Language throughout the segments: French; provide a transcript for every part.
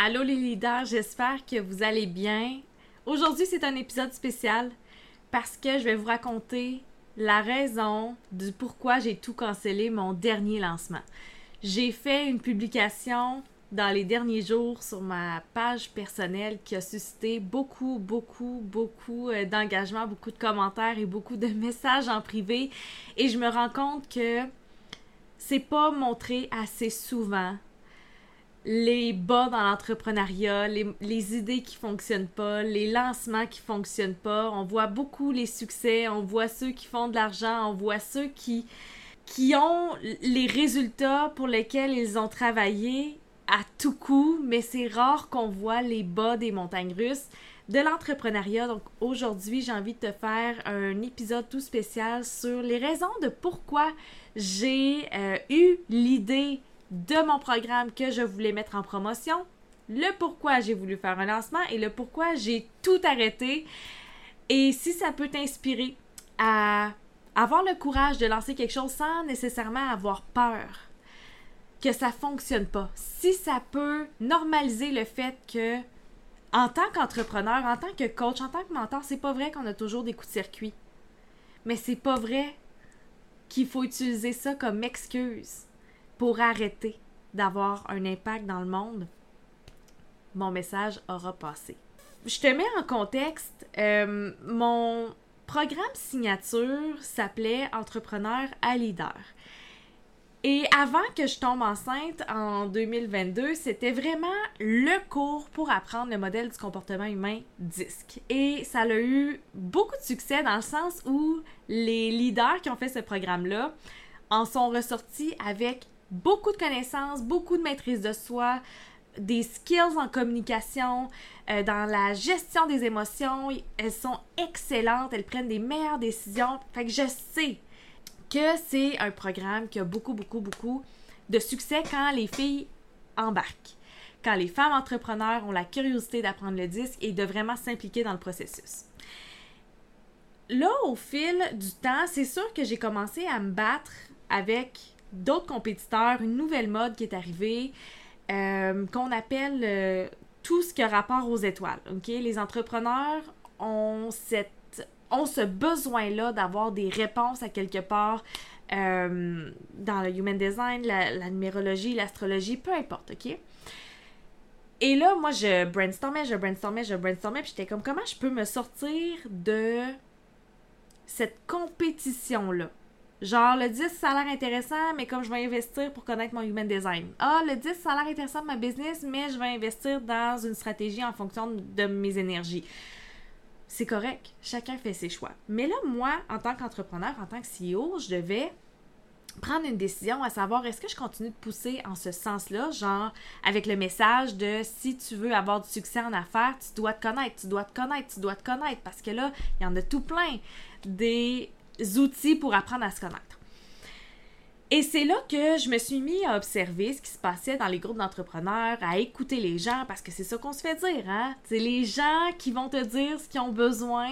Allô les j'espère que vous allez bien. Aujourd'hui, c'est un épisode spécial parce que je vais vous raconter la raison du pourquoi j'ai tout cancellé mon dernier lancement. J'ai fait une publication dans les derniers jours sur ma page personnelle qui a suscité beaucoup, beaucoup, beaucoup euh, d'engagement, beaucoup de commentaires et beaucoup de messages en privé. Et je me rends compte que c'est pas montré assez souvent les bas dans l'entrepreneuriat, les, idées qui fonctionnent pas, les lancements qui fonctionnent pas. On voit beaucoup les succès, on voit ceux qui font de l'argent, on voit ceux qui, qui ont les résultats pour lesquels ils ont travaillé à tout coup, mais c'est rare qu'on voit les bas des montagnes russes de l'entrepreneuriat. Donc aujourd'hui, j'ai envie de te faire un épisode tout spécial sur les raisons de pourquoi j'ai euh, eu l'idée de mon programme que je voulais mettre en promotion, le pourquoi j'ai voulu faire un lancement et le pourquoi j'ai tout arrêté. Et si ça peut t'inspirer à avoir le courage de lancer quelque chose sans nécessairement avoir peur que ça fonctionne pas. Si ça peut normaliser le fait que en tant qu'entrepreneur, en tant que coach, en tant que mentor, c'est pas vrai qu'on a toujours des coups de circuit. Mais c'est pas vrai qu'il faut utiliser ça comme excuse pour arrêter d'avoir un impact dans le monde. Mon message aura passé. Je te mets en contexte, euh, mon programme signature s'appelait Entrepreneur à leader. Et avant que je tombe enceinte en 2022, c'était vraiment le cours pour apprendre le modèle du comportement humain DISC. Et ça a eu beaucoup de succès dans le sens où les leaders qui ont fait ce programme-là en sont ressortis avec beaucoup de connaissances, beaucoup de maîtrise de soi, des skills en communication, euh, dans la gestion des émotions. Elles sont excellentes, elles prennent des meilleures décisions. Fait que je sais que c'est un programme qui a beaucoup, beaucoup, beaucoup de succès quand les filles embarquent. Quand les femmes entrepreneurs ont la curiosité d'apprendre le disque et de vraiment s'impliquer dans le processus. Là, au fil du temps, c'est sûr que j'ai commencé à me battre avec d'autres compétiteurs, une nouvelle mode qui est arrivée, euh, qu'on appelle euh, tout ce qui a rapport aux étoiles. Les entrepreneurs ont cette ont ce besoin-là d'avoir des réponses à quelque part euh, dans le human design, la, numérologie, l'astrologie, peu importe, OK? Et là, moi, je brainstormais, je brainstormais, je brainstormais, puis j'étais comme, comment je peux me sortir de cette compétition-là? Genre, le 10, ça a l'air intéressant, mais comme je vais investir pour connaître mon human design. Ah, le 10, ça a l'air intéressant de ma business, mais je vais investir dans une stratégie en fonction de mes énergies c'est correct. Chacun fait ses choix. Mais là, moi, en tant qu'entrepreneur, en tant que CEO, je devais prendre une décision à savoir est-ce que je continue de pousser en ce sens-là, genre avec le message de si tu veux avoir du succès en affaires, tu dois te connaître, tu dois te connaître, tu dois te connaître, parce que là, il y en a tout plein des outils pour apprendre à se connaître. Et c'est là que je me suis mis à observer ce qui se passait dans les groupes d'entrepreneurs, à écouter les gens, parce que c'est ça qu'on se fait dire, hein? C'est les gens qui vont te dire ce qu'ils ont besoin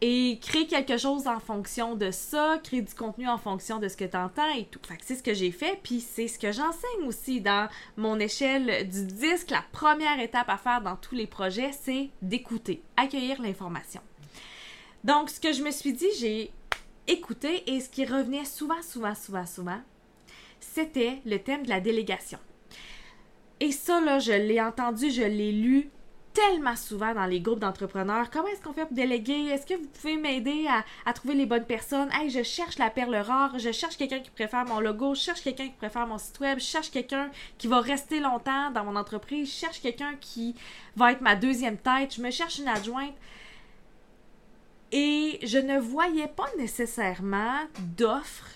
et créer quelque chose en fonction de ça, créer du contenu en fonction de ce que tu entends et tout. Fait que c'est ce que j'ai fait, puis c'est ce que j'enseigne aussi dans mon échelle du disque. La première étape à faire dans tous les projets, c'est d'écouter, accueillir l'information. Donc, ce que je me suis dit, j'ai écouter et ce qui revenait souvent, souvent, souvent, souvent, c'était le thème de la délégation. Et ça, là, je l'ai entendu, je l'ai lu tellement souvent dans les groupes d'entrepreneurs. Comment est-ce qu'on fait pour déléguer? Est-ce que vous pouvez m'aider à, trouver les bonnes personnes? Hey, je cherche la perle rare, je cherche quelqu'un qui préfère mon logo, je cherche quelqu'un qui préfère mon site web, je cherche quelqu'un qui va rester longtemps dans mon entreprise, je cherche quelqu'un qui va être ma deuxième tête, je me cherche une adjointe. Et je ne voyais pas nécessairement d'offres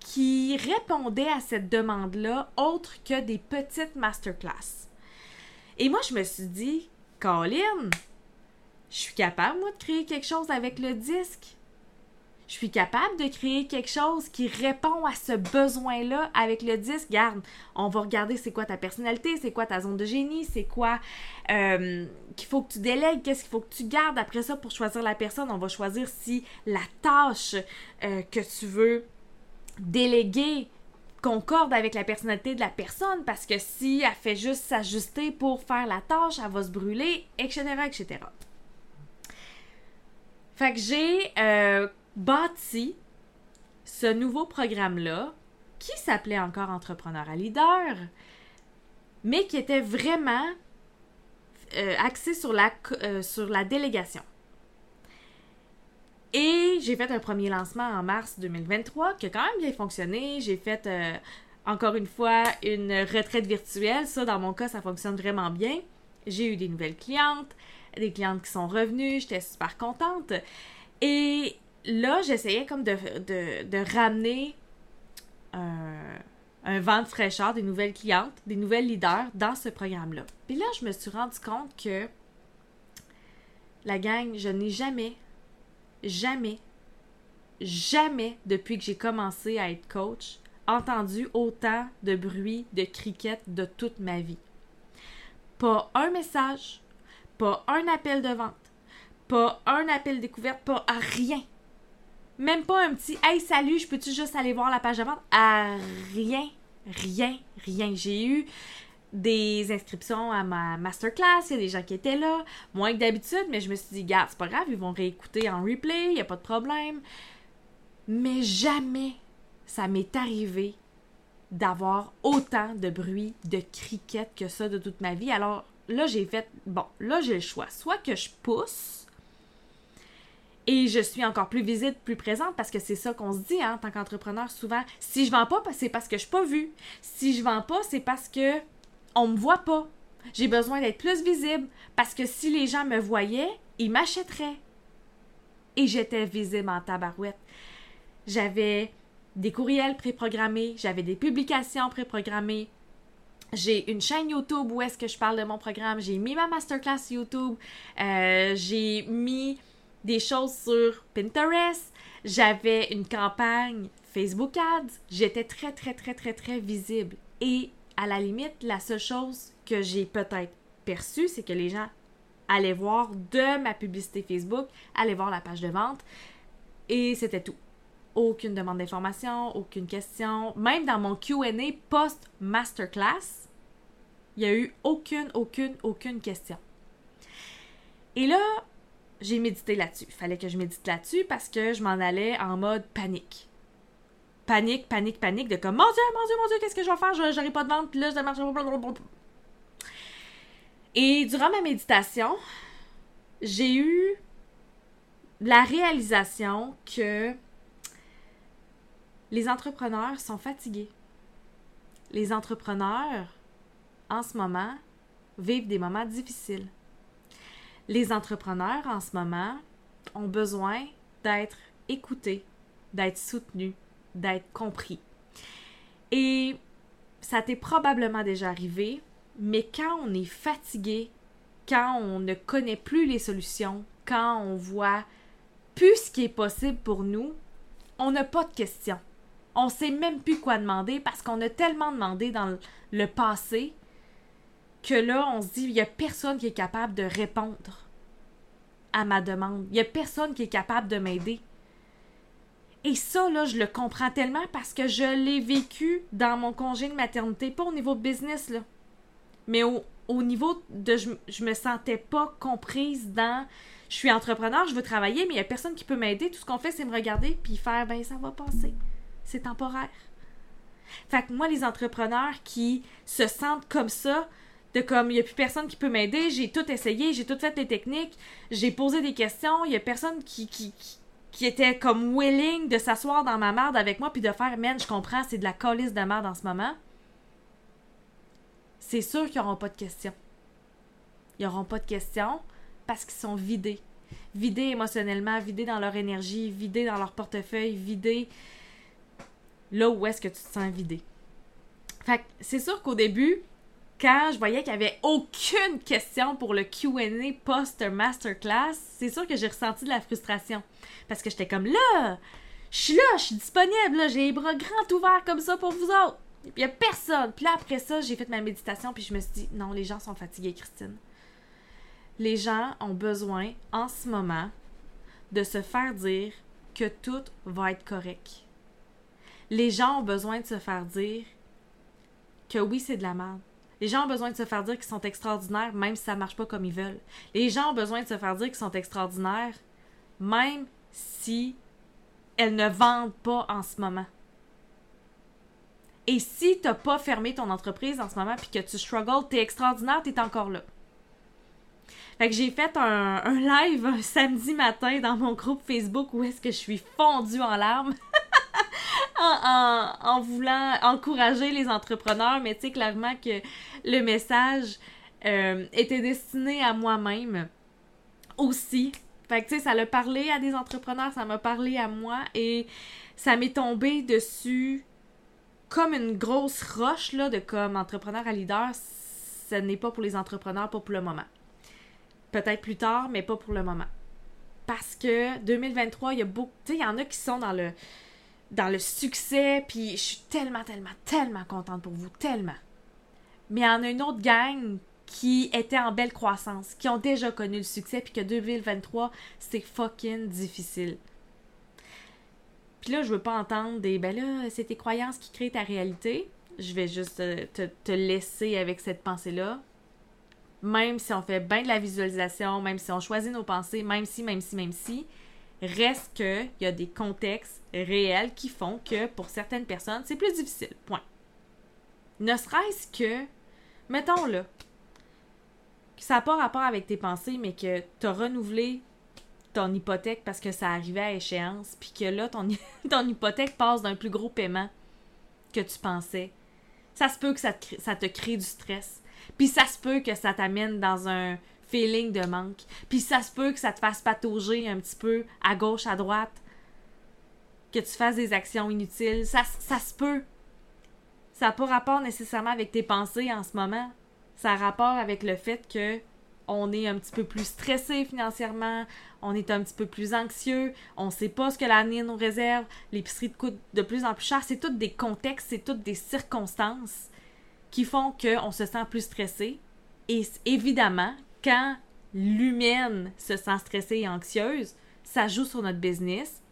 qui répondaient à cette demande-là autre que des petites masterclass. Et moi, je me suis dit, Colin, je suis capable, moi, de créer quelque chose avec le disque je suis capable de créer quelque chose qui répond à ce besoin-là avec le disque. Garde, on va regarder c'est quoi ta personnalité, c'est quoi ta zone de génie, c'est quoi euh, qu'il faut que tu délègues, qu'est-ce qu'il faut que tu gardes. Après ça, pour choisir la personne, on va choisir si la tâche euh, que tu veux déléguer concorde avec la personnalité de la personne parce que si elle fait juste s'ajuster pour faire la tâche, elle va se brûler, etc., etc. Fait que j'ai euh, bâti ce nouveau programme-là qui s'appelait encore Entrepreneur à leader, mais qui était vraiment euh, axé sur la, euh, sur la délégation. Et j'ai fait un premier lancement en mars 2023 qui a quand même bien fonctionné. J'ai fait euh, encore une fois une retraite virtuelle. Ça, dans mon cas, ça fonctionne vraiment bien. J'ai eu des nouvelles clientes, des clientes qui sont revenues. J'étais super contente. Et là, j'essayais comme de, ramener un, vent de fraîcheur, des nouvelles clientes, des nouvelles leaders dans ce programme-là. Puis là, je me suis rendu compte que la gang, je n'ai jamais jamais, jamais depuis que j'ai commencé à être coach, entendu autant de bruit de cricket de toute ma vie. Pas un message, pas un appel de vente, pas un appel découverte, pas rien. Même pas un petit Hey salut, je peux-tu juste aller voir la page de vente? À rien, rien, rien. J'ai eu des inscriptions à ma masterclass, il y a des gens qui étaient là, moins que d'habitude, mais je me suis dit, garde, c'est pas grave, ils vont réécouter en replay, il n'y a pas de problème. Mais jamais ça m'est arrivé d'avoir autant de bruit de cricket que ça de toute ma vie. Alors là, j'ai fait, bon, là, j'ai le choix. Soit que je pousse et je suis encore plus visible, plus présente parce que c'est ça qu'on se dit hein, en tant qu'entrepreneur souvent. Si je vends pas, c'est parce que je suis pas vue. Si je vends pas, c'est parce que on me voit pas. J'ai besoin d'être plus visible parce que si les gens me voyaient, ils m'achèteraient. Et j'étais visible en tabarouette. J'avais des courriels préprogrammés, j'avais des publications préprogrammées. J'ai une chaîne YouTube où est-ce que je parle de mon programme. J'ai mis ma masterclass YouTube. Euh, j'ai mis des choses sur Pinterest. J'avais une campagne Facebook Ads. J'étais très, très, très, très, très visible. Et à la limite, la seule chose que j'ai peut-être perçue, c'est que les gens allaient voir de ma publicité Facebook, allaient voir la page de vente, et c'était tout. Aucune demande d'information, aucune question. Même dans mon QA post-masterclass, il n'y a eu aucune, aucune, aucune question. Et là, j'ai médité là-dessus. Fallait que je médite là-dessus parce que je m'en allais en mode panique panique, panique, panique de comme mon Dieu, mon Dieu, mon Dieu, qu'est-ce que je vais faire? Je n'aurai pas de vente, puis là, je marche. Et durant ma méditation, j'ai eu la réalisation que les entrepreneurs sont fatigués. Les entrepreneurs, en ce moment, vivent des moments difficiles. Les entrepreneurs, en ce moment, ont besoin d'être écoutés, d'être soutenus, d'être compris. Et ça t'est probablement déjà arrivé, mais quand on est fatigué, quand on ne connaît plus les solutions, quand on voit plus ce qui est possible pour nous, on n'a pas de questions. On sait même plus quoi demander parce qu'on a tellement demandé dans le passé que là, on se dit, il n'y a personne qui est capable de répondre à ma demande. Il n'y a personne qui est capable de m'aider. Et ça, là, je le comprends tellement parce que je l'ai vécu dans mon congé de maternité, pas au niveau business, là, mais au, niveau de je, je me sentais pas comprise dans je suis entrepreneur, je veux travailler, mais il n'y a personne qui peut m'aider. Tout ce qu'on fait, c'est me regarder puis faire ben ça va passer. C'est temporaire. Fait que moi, les entrepreneurs qui se sentent comme ça, de comme il n'y a plus personne qui peut m'aider, j'ai tout essayé, j'ai tout fait les techniques, j'ai posé des questions, il n'y a personne qui, qui, qui était comme willing de s'asseoir dans ma merde avec moi puis de faire, man, je comprends, c'est de la colisse de merde en ce moment. C'est sûr qu'ils n'auront pas de questions. Ils n'auront pas de questions parce qu'ils sont vidés. Vidés émotionnellement, vidés dans leur énergie, vidés dans leur portefeuille, vidés là où est-ce que tu te sens vidé. Fait c'est sûr qu'au début, quand je voyais qu'il n'y avait aucune question pour le QA post-masterclass, c'est sûr que j'ai ressenti de la frustration. Parce que j'étais comme là, je suis là, je suis disponible, j'ai les bras grands ouverts comme ça pour vous autres. Il n'y a personne. Puis là, après ça, j'ai fait ma méditation, puis je me suis dit, non, les gens sont fatigués, Christine. Les gens ont besoin, en ce moment, de se faire dire que tout va être correct. Les gens ont besoin de se faire dire que oui, c'est de la merde. Les gens ont besoin de se faire dire qu'ils sont extraordinaires, même si ça marche pas comme ils veulent. Les gens ont besoin de se faire dire qu'ils sont extraordinaires, même si elles ne vendent pas en ce moment. Et si t'as pas fermé ton entreprise en ce moment puis que tu struggles, t'es extraordinaire, t'es encore là. Fait que j'ai fait un, un, live un samedi matin dans mon groupe Facebook où est-ce que je suis fondue en larmes. en, voulant encourager les entrepreneurs, mais tu sais clairement que le message euh, était destiné à moi-même aussi. Fait que tu sais, ça l'a parlé à des entrepreneurs, ça m'a parlé à moi et ça m'est tombé dessus comme une grosse roche là, de comme entrepreneur à leader. Ce n'est pas pour les entrepreneurs, pas pour le moment. Peut-être plus tard, mais pas pour le moment. Parce que 2023, il y a beaucoup. Tu sais, il y en a qui sont dans le dans le succès, puis je suis tellement, tellement, tellement contente pour vous, tellement. Mais en a une autre gang qui était en belle croissance, qui ont déjà connu le succès, puis que 2023, c'est fucking difficile. Puis là, je veux pas entendre des ben là, c'est tes croyances qui créent ta réalité. Je vais juste euh, te, te laisser avec cette pensée-là. Même si on fait bien de la visualisation, même si on choisit nos pensées, même si, même si, même si, Reste qu'il y a des contextes réels qui font que pour certaines personnes, c'est plus difficile. Point. Ne serait-ce que, mettons là, que ça n'a pas rapport avec tes pensées, mais que tu as renouvelé ton hypothèque parce que ça arrivait à échéance, puis que là, ton, hypothèque passe d'un plus gros paiement que tu pensais. Ça se peut que ça te, ça te crée du stress. Puis ça se peut que ça t'amène dans un feeling de manque. Puis ça se peut que ça te fasse patauger un petit peu à gauche, à droite, que tu fasses des actions inutiles. Ça, ça se peut. Ça n'a pas rapport nécessairement avec tes pensées en ce moment. Ça a rapport avec le fait que on est un petit peu plus stressé financièrement, on est un petit peu plus anxieux, on sait pas ce que l'année nous réserve, l'épicerie coûte de plus en plus cher. C'est toutes des contextes, c'est toutes des circonstances qui font qu'on se sent plus stressé. Et évidemment quand l'humaine se sent stressée et anxieuse, ça joue sur notre business.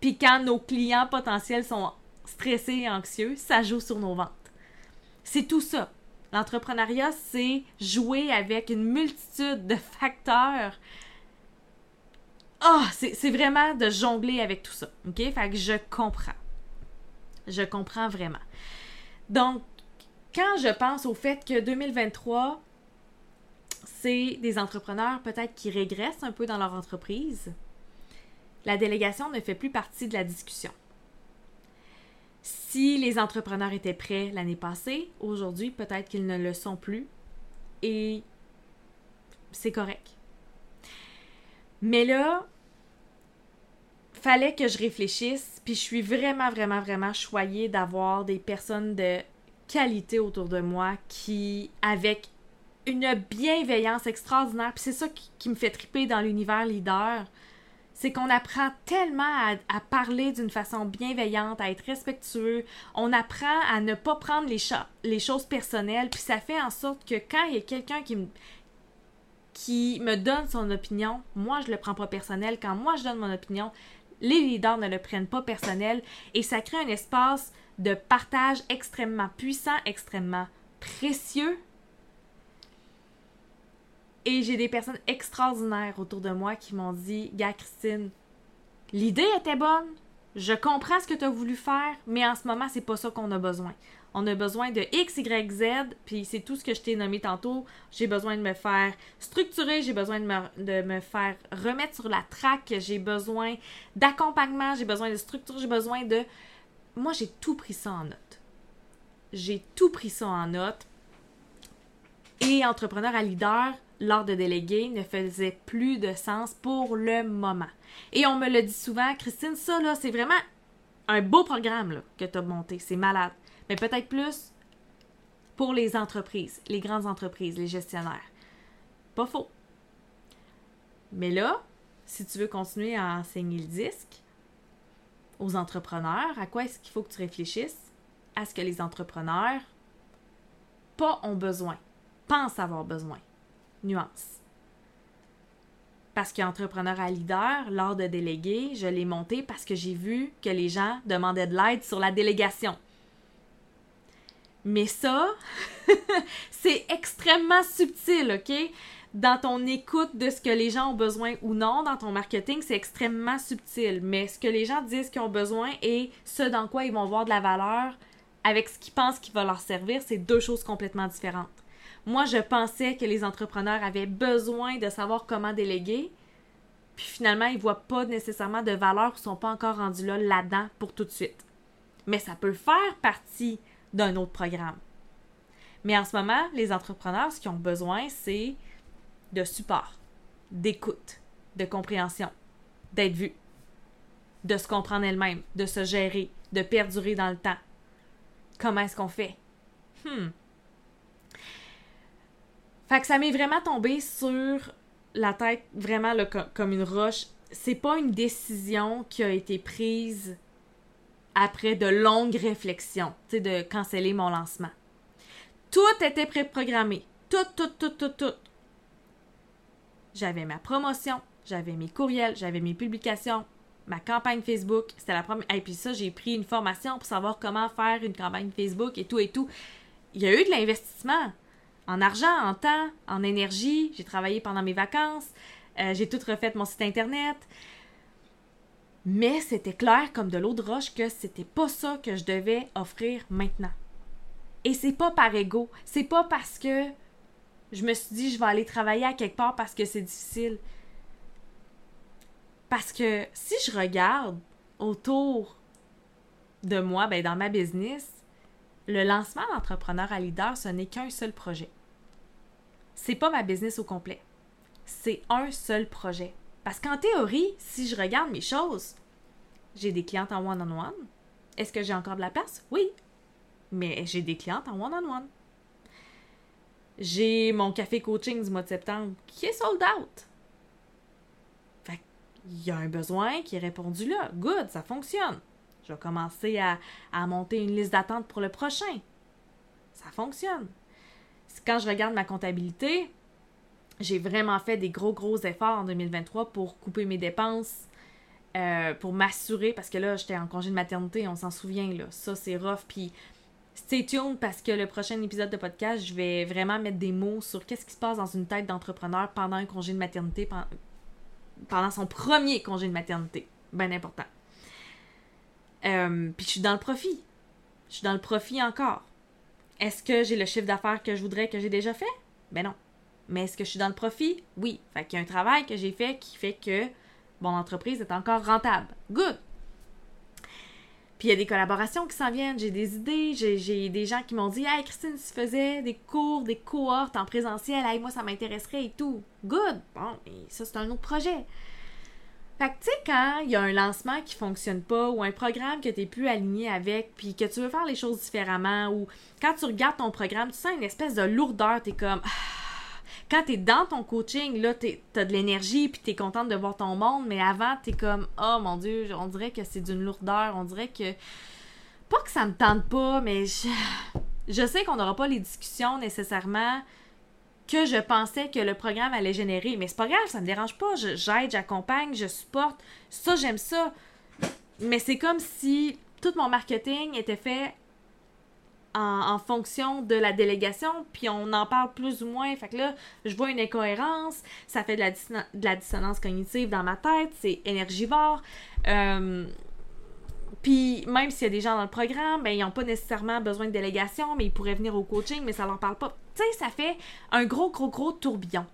Puis quand nos clients potentiels sont stressés et anxieux, ça joue sur nos ventes. C'est tout ça. L'entrepreneuriat, c'est jouer avec une multitude de facteurs. Ah, c'est vraiment de jongler avec tout ça. OK? Fait que je comprends. Je comprends vraiment. Donc, quand je pense au fait que 2023, c'est des entrepreneurs peut-être qui régressent un peu dans leur entreprise. La délégation ne fait plus partie de la discussion. Si les entrepreneurs étaient prêts l'année passée, aujourd'hui, peut-être qu'ils ne le sont plus. Et c'est correct. Mais là, fallait que je réfléchisse, puis je suis vraiment, vraiment, vraiment choyée d'avoir des personnes de qualité autour de moi qui, avec une bienveillance extraordinaire. Puis c'est ça qui, me fait triper dans l'univers leader. C'est qu'on apprend tellement à, parler d'une façon bienveillante, à être respectueux. On apprend à ne pas prendre les, les choses personnelles. Puis ça fait en sorte que quand il y a quelqu'un qui me, qui me donne son opinion, moi je le prends pas personnel. Quand moi je donne mon opinion, les leaders ne le prennent pas personnel. Et ça crée un espace de partage extrêmement puissant, extrêmement précieux et j'ai des personnes extraordinaires autour de moi qui m'ont dit Gars, Christine, l'idée était bonne, je comprends ce que tu as voulu faire, mais en ce moment, c'est pas ça qu'on a besoin. On a besoin de X, Y, Z, puis c'est tout ce que je t'ai nommé tantôt. J'ai besoin de me faire structurer, j'ai besoin de me, de me faire remettre sur la traque, j'ai besoin d'accompagnement, j'ai besoin de structure, j'ai besoin de. Moi, j'ai tout pris ça en note. J'ai tout pris ça en note. Et entrepreneur à leader, l'ordre de déléguer ne faisait plus de sens pour le moment. Et on me le dit souvent, Christine, ça là, c'est vraiment un beau programme là, que tu as monté, c'est malade. Mais peut-être plus pour les entreprises, les grandes entreprises, les gestionnaires. Pas faux. Mais là, si tu veux continuer à enseigner le disque aux entrepreneurs, à quoi est-ce qu'il faut que tu réfléchisses? À ce que les entrepreneurs pas ont besoin, pensent avoir besoin nuance. parce qu'entrepreneur à leader, lors de déléguer, je l'ai monté parce que j'ai vu que les gens demandaient de l'aide sur la délégation. Mais ça, c'est extrêmement subtil, OK? Dans ton écoute de ce que les gens ont besoin ou non, dans ton marketing, c'est extrêmement subtil. Mais ce que les gens disent qu'ils ont besoin et ce dans quoi ils vont voir de la valeur avec ce qu'ils pensent qui va leur servir, c'est deux choses complètement différentes. Moi, je pensais que les entrepreneurs avaient besoin de savoir comment déléguer, puis finalement, ils ne voient pas nécessairement de valeur ou ne sont pas encore rendus là là-dedans pour tout de suite. Mais ça peut faire partie d'un autre programme. Mais en ce moment, les entrepreneurs, ce qu'ils ont besoin, c'est de support, d'écoute, de compréhension, d'être vu, de se comprendre elle-même, de se gérer, de perdurer dans le temps. Comment est-ce qu'on fait? Hmm. Fait que ça m'est vraiment tombé sur la tête, vraiment comme une roche. C'est pas une décision qui a été prise après de longues réflexions, tu sais, de canceller mon lancement. Tout était préprogrammé. Tout, tout, tout, tout, tout. J'avais ma promotion, j'avais mes courriels, j'avais mes publications, ma campagne Facebook. C'était la première. Et puis ça, j'ai pris une formation pour savoir comment faire une campagne Facebook et tout et tout. Il y a eu de l'investissement en argent, en temps, en énergie. J'ai travaillé pendant mes vacances. Euh, j'ai tout refait mon site internet. Mais c'était clair comme de l'eau de roche que c'était pas ça que je devais offrir maintenant. Et c'est pas par ego, c'est pas parce que je me suis dit je vais aller travailler à quelque part parce que c'est difficile. Parce que si je regarde autour de moi, ben dans ma business, le lancement d'entrepreneur à leader, ce n'est qu'un seul projet. C'est pas ma business au complet. C'est un seul projet. Parce qu'en théorie, si je regarde mes choses, j'ai des clientes en one-on-one. Est-ce que j'ai encore de la place? Oui. Mais j'ai des clientes en one-on-one. J'ai mon café coaching du mois de septembre qui est sold out. Fait il y a un besoin qui est répondu là. Good, ça fonctionne. Je vais commencer à, à monter une liste d'attente pour le prochain. Ça fonctionne. Quand je regarde ma comptabilité, j'ai vraiment fait des gros, gros efforts en 2023 pour couper mes dépenses, euh, pour m'assurer, parce que là, j'étais en congé de maternité, on s'en souvient, là. Ça, c'est rough. Puis, stay tuned parce que le prochain épisode de podcast, je vais vraiment mettre des mots sur qu'est-ce qui se passe dans une tête d'entrepreneur pendant un congé de maternité, pendant son premier congé de maternité. Bien important. Euh, puis, je suis dans le profit. Je suis dans le profit encore. Est-ce que j'ai le chiffre d'affaires que je voudrais que j'ai déjà fait? Ben non. Mais est-ce que je suis dans le profit? Oui. Fait qu'il y a un travail que j'ai fait qui fait que mon entreprise est encore rentable. Good! Puis il y a des collaborations qui s'en viennent, j'ai des idées, j'ai des gens qui m'ont dit Hey Christine, tu faisais des cours, des cohortes en présentiel, hey, moi ça m'intéresserait et tout. Good! Bon, et ça c'est un autre projet. Fait que tu sais, quand il y a un lancement qui fonctionne pas ou un programme que tu n'es plus aligné avec, puis que tu veux faire les choses différemment, ou quand tu regardes ton programme, tu sens une espèce de lourdeur, tu es comme. Ah, quand tu es dans ton coaching, là, tu as de l'énergie, puis tu es contente de voir ton monde, mais avant, tu es comme, oh mon Dieu, on dirait que c'est d'une lourdeur, on dirait que. Pas que ça me tente pas, mais je, je sais qu'on n'aura pas les discussions nécessairement que je pensais que le programme allait générer. Mais c'est pas grave, ça me dérange pas. J'aide, j'accompagne, je supporte. Ça, j'aime ça. Mais c'est comme si tout mon marketing était fait en, fonction de la délégation, puis on en parle plus ou moins. Fait que là, je vois une incohérence, ça fait de la, de la dissonance cognitive dans ma tête, c'est énergivore. Euh, puis même s'il y a des gens dans le programme, ben, ils n'ont pas nécessairement besoin de délégation, mais ils pourraient venir au coaching, mais ça leur parle pas. Tu sais, ça fait un gros, gros, gros tourbillon.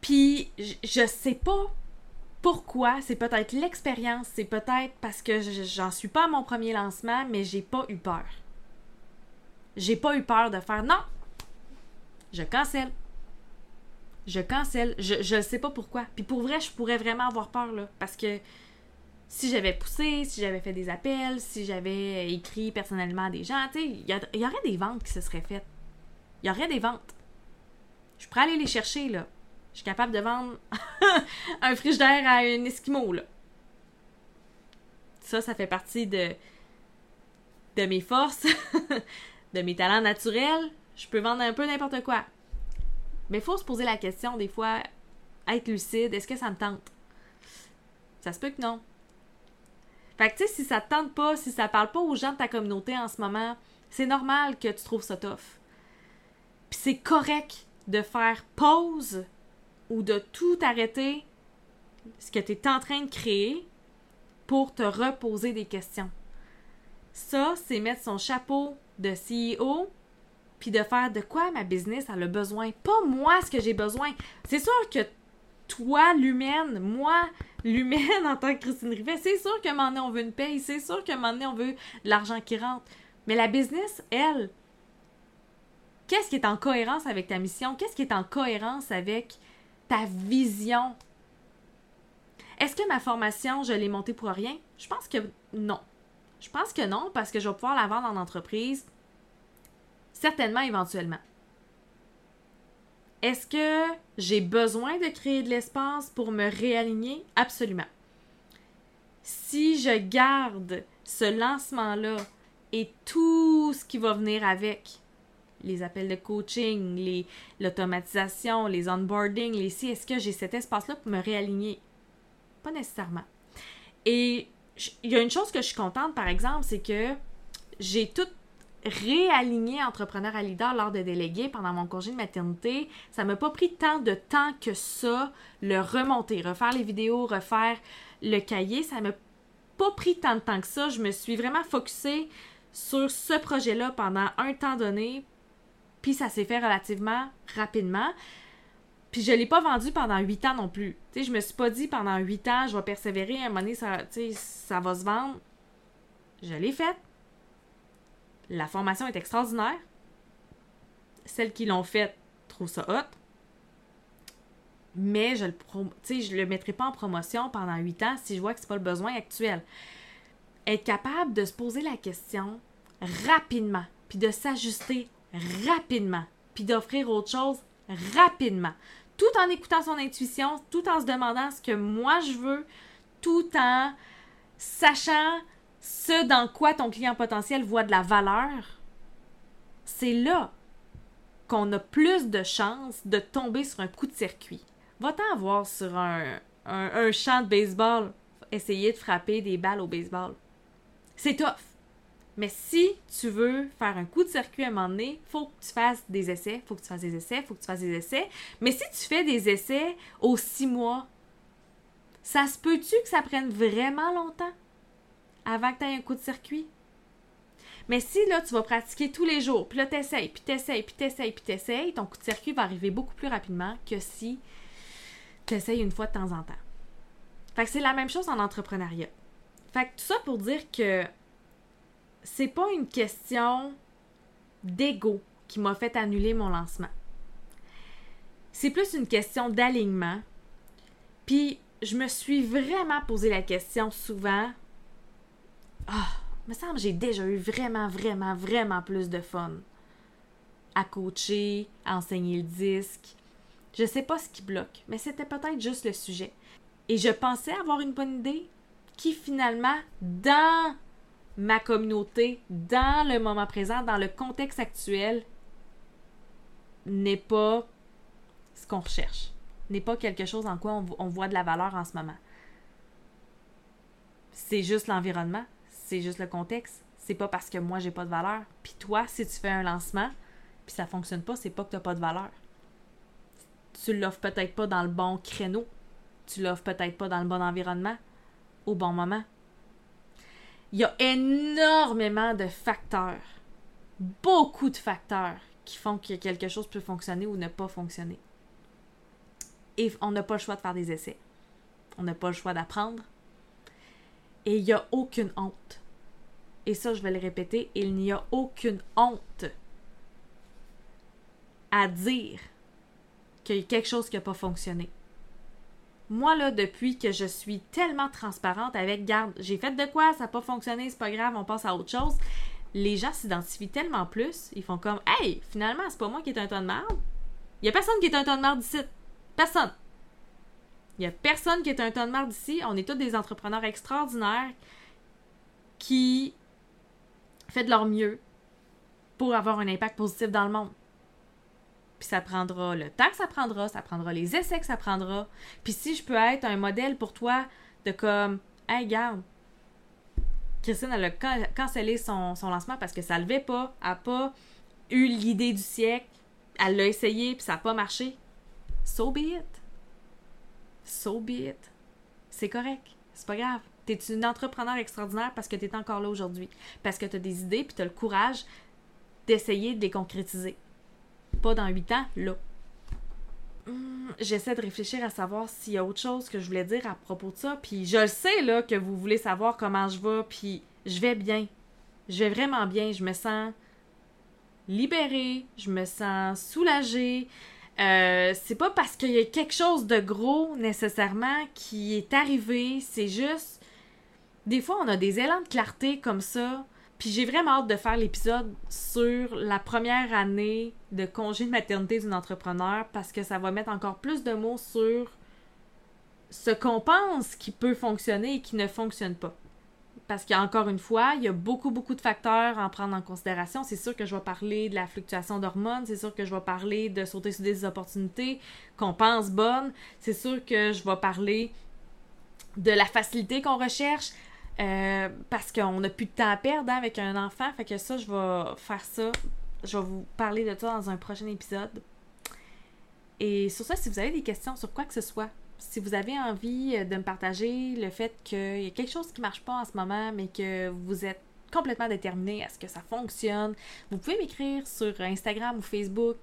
Puis je sais pas pourquoi, c'est peut-être l'expérience, c'est peut-être parce que j'en suis pas à mon premier lancement, mais j'ai pas eu peur. J'ai pas eu peur de faire non. Je cancelle. Je cancelle. Je, je sais pas pourquoi. Puis pour vrai, je pourrais vraiment avoir peur, là. Parce que si j'avais poussé, si j'avais fait des appels, si j'avais écrit personnellement à des gens, tu sais, il y, aurait des ventes qui se seraient faites. Il y aurait des ventes. Je pourrais aller les chercher, là. Je suis capable de vendre un frigidaire à un Esquimau, là. Ça, ça fait partie de, de mes forces, de mes talents naturels. Je peux vendre un peu n'importe quoi. Mais il faut se poser la question, des fois, être lucide, est-ce que ça me tente? Ça se peut que non. Fait que, tu sais, si ça te tente pas, si ça parle pas aux gens de ta communauté en ce moment, c'est normal que tu trouves ça tough. Puis c'est correct de faire pause ou de tout arrêter ce que tu es en train de créer pour te reposer des questions. Ça, c'est mettre son chapeau de CEO puis de faire de quoi ma business a le besoin, pas moi ce que j'ai besoin. C'est sûr que toi, l'humaine, moi, l'humaine en tant que Christine Rivet, c'est sûr qu'à un moment on veut une paye, c'est sûr qu'à un moment on veut de l'argent qui rentre. Mais la business, elle, qu'est-ce qui est en cohérence avec ta mission? Qu'est-ce qui est en cohérence avec ta vision? Est-ce que ma formation, je l'ai montée pour rien? Je pense que non. Je pense que non, parce que je vais pouvoir la vendre en entreprise, certainement éventuellement. Est-ce que j'ai besoin de créer de l'espace pour me réaligner? Absolument. Si je garde ce lancement-là et tout ce qui va venir avec, les appels de coaching, l'automatisation, les, onboarding, les si, est-ce que j'ai cet espace-là pour me réaligner? Pas nécessairement. Et il y a une chose que je suis contente, par exemple, c'est que j'ai tout réaligné entrepreneur à leader lors de délégués pendant mon congé de maternité. Ça m'a pas pris tant de temps que ça, le remonter, refaire les vidéos, refaire le cahier. Ça m'a pas pris tant de temps que ça. Je me suis vraiment focusée sur ce projet-là pendant un temps donné. Puis ça s'est fait relativement rapidement. Puis je l'ai pas vendu pendant huit ans non plus. Tu sais, je me suis pas dit pendant huit ans, je vais persévérer, à un moment donné, ça, ça va se vendre. Je l'ai fait. La formation est extraordinaire. Celles qui l'ont faite trouvent ça hot. Mais je le je le mettrai pas en promotion pendant huit ans si je vois que c'est pas le besoin actuel. Être capable de se poser la question rapidement, puis de s'ajuster rapidement, puis d'offrir autre chose rapidement, tout en écoutant son intuition, tout en se demandant ce que moi je veux, tout en sachant ce dans quoi ton client potentiel voit de la valeur, c'est là qu'on a plus de chances de tomber sur un coup de circuit. Va-t'en voir sur un, champ de baseball, essayer de frapper des balles au baseball. C'est tough. Mais si tu veux faire un coup de circuit à un moment donné, faut que tu fasses des essais, faut que tu fasses des essais, faut que tu fasses des essais. Mais si tu fais des essais aux six mois, ça se peut-tu que ça prenne vraiment longtemps? Avant que tu aies un coup de circuit? Mais si là, tu vas pratiquer tous les jours, puis là, t'essayes, puis t'essayes, puis t'essayes, puis t'essayes, ton coup de circuit va arriver beaucoup plus rapidement que si tu essayes une fois de temps en temps. Fait que c'est la même chose en entrepreneuriat. Fait que tout ça pour dire que c'est pas une question d'ego qui m'a fait annuler mon lancement. C'est plus une question d'alignement. Puis je me suis vraiment posé la question souvent. Ah, me semble j'ai déjà eu vraiment, vraiment, vraiment plus de fun à coacher, à enseigner le disque. Je sais pas ce qui bloque, mais c'était peut-être juste le sujet. Et je pensais avoir une bonne idée qui finalement, dans ma communauté dans le moment présent, dans le contexte actuel, n'est pas ce qu'on recherche, n'est pas quelque chose en quoi on, voit de la valeur en ce moment. C'est juste l'environnement, c'est juste le contexte. C'est pas parce que moi j'ai pas de valeur. Puis toi, si tu fais un lancement, puis ça fonctionne pas, c'est pas que t'as pas de valeur. Tu l'offres peut-être pas dans le bon créneau. Tu l'offres peut-être pas dans le bon environnement, au bon moment. Il y a énormément de facteurs, beaucoup de facteurs qui font que quelque chose peut fonctionner ou ne pas fonctionner. Et on n'a pas le choix de faire des essais. On n'a pas le choix d'apprendre. Et il n'y a aucune honte. Et ça, je vais le répéter, il n'y a aucune honte à dire qu'il y a quelque chose qui n'a pas fonctionné. Moi, là, depuis que je suis tellement transparente avec, garde, j'ai fait de quoi, ça n'a pas fonctionné, c'est pas grave, on passe à autre chose. Les gens s'identifient tellement plus, ils font comme, hey, finalement, c'est pas moi qui est un ton de merde. Il y a personne qui est un ton de merde ici. Personne. Il y a personne qui est un ton de merde ici. On est tous des entrepreneurs extraordinaires qui font de leur mieux pour avoir un impact positif dans le monde. puis ça prendra le temps que ça prendra, ça prendra les essais que ça prendra. Puis si je peux être un modèle pour toi de comme, hey, garde, Christine, elle a cancellé son, lancement parce que ça levait pas, elle n'a pas eu l'idée du siècle, elle l'a essayé, puis ça n'a pas marché. So be it. So be it. C'est correct. C'est pas grave. Tu une entrepreneur extraordinaire parce que tu es encore là aujourd'hui. Parce que tu as des idées, puis tu le courage d'essayer de les concrétiser. Pas dans huit ans, là. Hmm, j'essaie de réfléchir à savoir s'il y a autre chose que je voulais dire à propos de ça. Puis je le sais, là, que vous voulez savoir comment je vais. Puis je vais bien. Je vais vraiment bien. Je me sens libérée. Je me sens soulagée. Euh, c'est pas parce qu'il y a quelque chose de gros nécessairement qui est arrivé. C'est juste. Des fois, on a des élans de clarté comme ça. Puis j'ai vraiment hâte de faire l'épisode sur la première année de congé de maternité d'une entrepreneur parce que ça va mettre encore plus de mots sur ce qu'on pense qui peut fonctionner et qui ne fonctionne pas. Parce qu'encore une fois, il y a beaucoup, beaucoup de facteurs à en prendre en considération. C'est sûr que je vais parler de la fluctuation d'hormones, c'est sûr que je vais parler de sauter sur des opportunités qu'on pense bonnes, c'est sûr que je vais parler de la facilité qu'on recherche, euh, parce qu'on n'a plus de temps à perdre hein, avec un enfant. Fait que ça, je vais faire ça. Je vais vous parler de ça dans un prochain épisode. Et sur ça, si vous avez des questions sur quoi que ce soit, si vous avez envie euh, de me partager le fait qu'il y a quelque chose qui marche pas en ce moment, mais que vous êtes complètement déterminé à ce que ça fonctionne, vous pouvez m'écrire sur Instagram ou Facebook.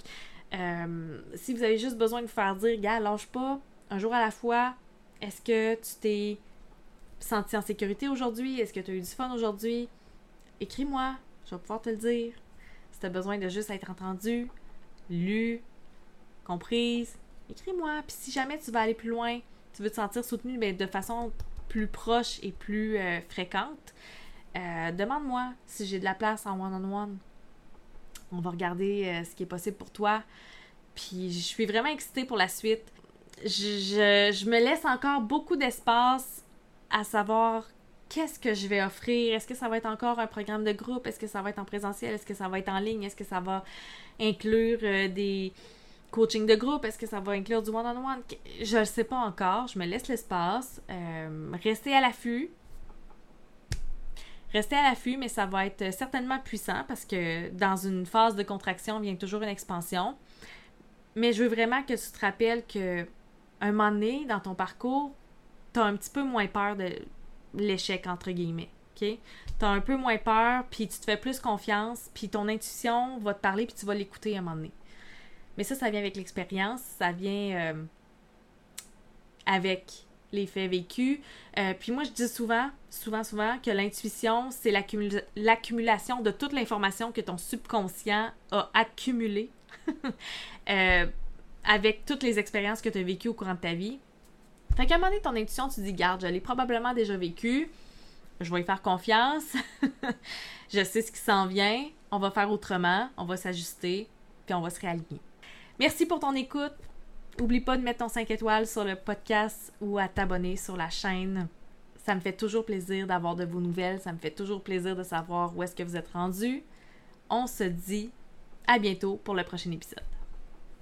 Euh, si vous avez juste besoin de vous faire dire, gars, lâche pas, un jour à la fois, est-ce que tu t'es senti en sécurité aujourd'hui? Est-ce que tu as eu du fun aujourd'hui? Écris-moi, je vais pouvoir te le dire. Si tu as besoin de juste être entendu, lu, comprise, écris-moi. Puis si jamais tu vas aller plus loin, tu veux te sentir soutenu mais de façon plus proche et plus euh, fréquente, euh, demande-moi si j'ai de la place en one-on-one. On va regarder euh, ce qui est possible pour toi. Puis je suis vraiment excitée pour la suite. je me laisse encore beaucoup d'espace à savoir qu'est-ce que je vais offrir. Est-ce que ça va être encore un programme de groupe? Est-ce que ça va être en présentiel? Est-ce que ça va être en ligne? Est-ce que ça va inclure des coachings de groupe? Est-ce que ça va inclure du one-on-one? Je ne sais pas encore. Je me laisse l'espace. Euh, restez à l'affût. Restez à l'affût, mais ça va être certainement puissant parce que dans une phase de contraction vient toujours une expansion. Mais je veux vraiment que tu te rappelles que un moment donné, dans ton parcours, t'as un petit peu moins peur de l'échec, entre guillemets. OK? T'as un peu moins peur, puis tu te fais plus confiance, puis ton intuition va te parler, puis tu vas l'écouter un moment donné. Mais ça, ça vient avec l'expérience, ça vient euh, avec les faits vécus. Euh, puis moi, je dis souvent, souvent, souvent, que l'intuition, c'est l'accumulation de toute l'information que ton subconscient a accumulée euh, avec toutes les expériences que tu as vécues au courant de ta vie. Fait qu'à un moment donné, ton intuition, tu dis, garde, je l'ai probablement déjà vécu, je vais y faire confiance, je sais ce qui s'en vient, on va faire autrement, on va s'ajuster, puis on va se réaligner. Merci pour ton écoute. Oublie pas de mettre ton 5 étoiles sur le podcast ou à t'abonner sur la chaîne. Ça me fait toujours plaisir d'avoir de vos nouvelles, ça me fait toujours plaisir de savoir où est-ce que vous êtes rendu. On se dit à bientôt pour le prochain épisode.